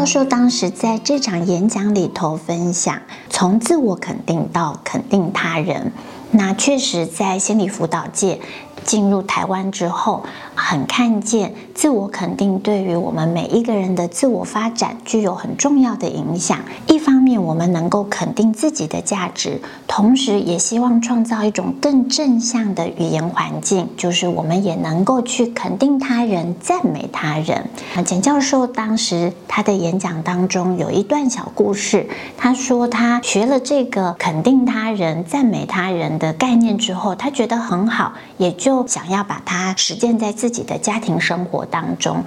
教授当时在这场演讲里头分享，从自我肯定到肯定他人，那确实在心理辅导界。进入台湾之后，很看见自我肯定对于我们每一个人的自我发展具有很重要的影响。一方面，我们能够肯定自己的价值，同时也希望创造一种更正向的语言环境，就是我们也能够去肯定他人、赞美他人。啊，简教授当时他的演讲当中有一段小故事，他说他学了这个肯定他人、赞美他人的概念之后，他觉得很好，也就。就想要把它实践在自己的家庭生活当中。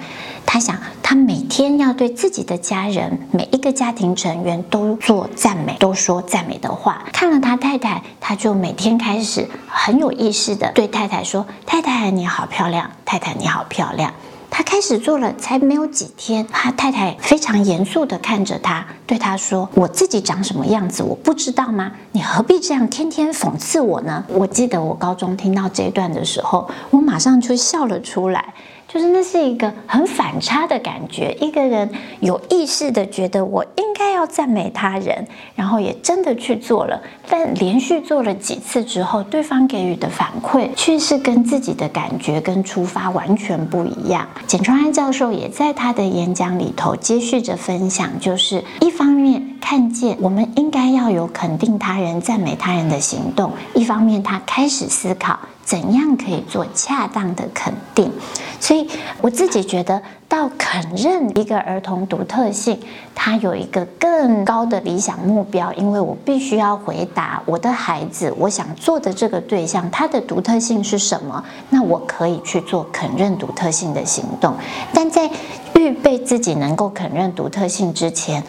他想，他每天要对自己的家人，每一个家庭成员都做赞美，都说赞美的话。看了他太太，他就每天开始很有意识的对太太说：“太太你好漂亮，太太你好漂亮。”他开始做了，才没有几天，他太太非常严肃地看着他，对他说：“我自己长什么样子，我不知道吗？你何必这样天天讽刺我呢？”我记得我高中听到这一段的时候，我马上就笑了出来。就是那是一个很反差的感觉，一个人有意识的觉得我应该要赞美他人，然后也真的去做了，但连续做了几次之后，对方给予的反馈却是跟自己的感觉跟出发完全不一样。简川安教授也在他的演讲里头接续着分享，就是一方面看见我们应该要有肯定他人、赞美他人的行动，一方面他开始思考。怎样可以做恰当的肯定？所以我自己觉得，到肯认一个儿童独特性，他有一个更高的理想目标，因为我必须要回答我的孩子，我想做的这个对象，他的独特性是什么？那我可以去做肯认独特性的行动。但在预备自己能够肯认独特性之前，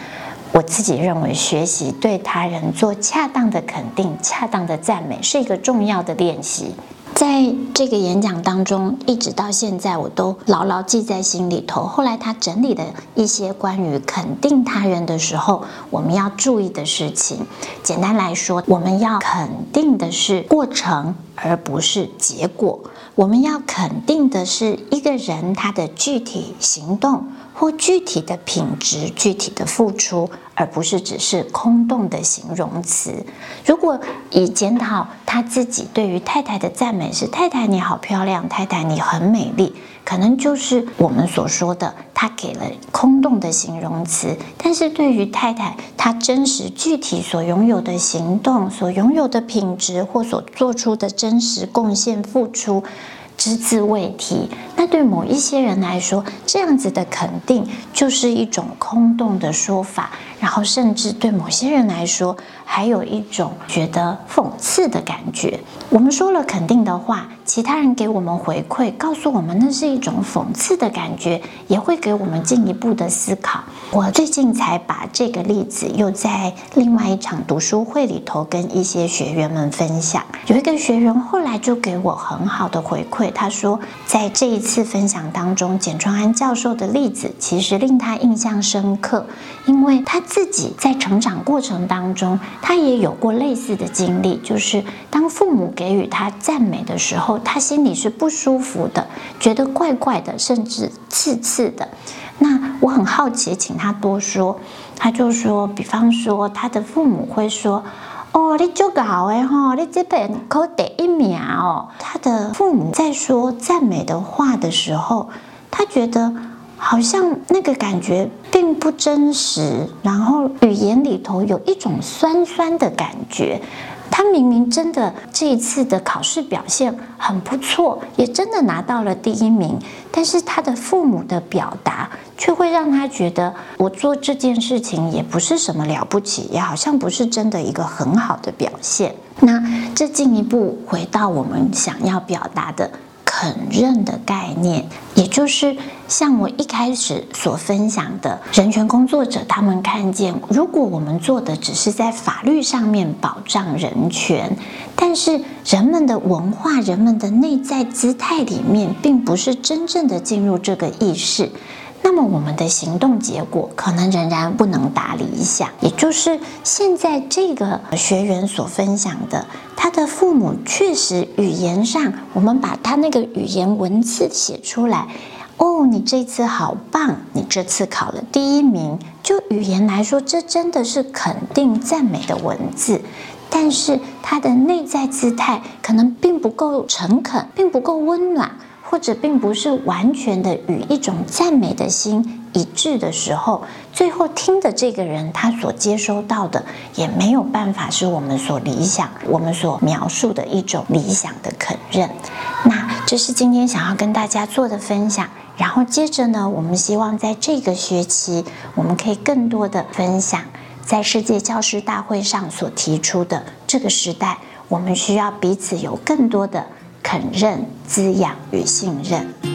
我自己认为，学习对他人做恰当的肯定、恰当的赞美，是一个重要的练习。在这个演讲当中，一直到现在，我都牢牢记在心里头。后来他整理的一些关于肯定他人的时候，我们要注意的事情，简单来说，我们要肯定的是过程，而不是结果。我们要肯定的是一个人他的具体行动。或具体的品质、具体的付出，而不是只是空洞的形容词。如果以检讨他自己对于太太的赞美是“太太你好漂亮，太太你很美丽”，可能就是我们所说的他给了空洞的形容词。但是对于太太，他真实具体所拥有的行动、所拥有的品质或所做出的真实贡献、付出。只字未提，那对某一些人来说，这样子的肯定就是一种空洞的说法，然后甚至对某些人来说，还有一种觉得讽刺的感觉。我们说了肯定的话，其他人给我们回馈，告诉我们那是一种讽刺的感觉，也会给我们进一步的思考。我最近才把这个例子又在另外一场读书会里头跟一些学员们分享。有一个学员后来就给我很好的回馈，他说在这一次分享当中，简川安教授的例子其实令他印象深刻，因为他自己在成长过程当中，他也有过类似的经历，就是当父母给予他赞美的时候，他心里是不舒服的，觉得怪怪的，甚至刺刺的。那我很好奇，请他多说。他就说，比方说，他的父母会说：“哦，你就搞哎哈，你这边考第一名哦。”他的父母在说赞美的话的时候，他觉得好像那个感觉并不真实，然后语言里头有一种酸酸的感觉。他明明真的这一次的考试表现很不错，也真的拿到了第一名，但是他的父母的表达却会让他觉得，我做这件事情也不是什么了不起，也好像不是真的一个很好的表现。那这进一步回到我们想要表达的。肯认的概念，也就是像我一开始所分享的，人权工作者他们看见，如果我们做的只是在法律上面保障人权，但是人们的文化、人们的内在姿态里面，并不是真正的进入这个意识。那么我们的行动结果可能仍然不能达理想，也就是现在这个学员所分享的，他的父母确实语言上，我们把他那个语言文字写出来，哦，你这次好棒，你这次考了第一名。就语言来说，这真的是肯定赞美的文字，但是他的内在姿态可能并不够诚恳，并不够温暖。或者并不是完全的与一种赞美的心一致的时候，最后听的这个人他所接收到的也没有办法是我们所理想、我们所描述的一种理想的肯认。那这是今天想要跟大家做的分享。然后接着呢，我们希望在这个学期，我们可以更多的分享在世界教师大会上所提出的这个时代，我们需要彼此有更多的。肯认、滋养与信任。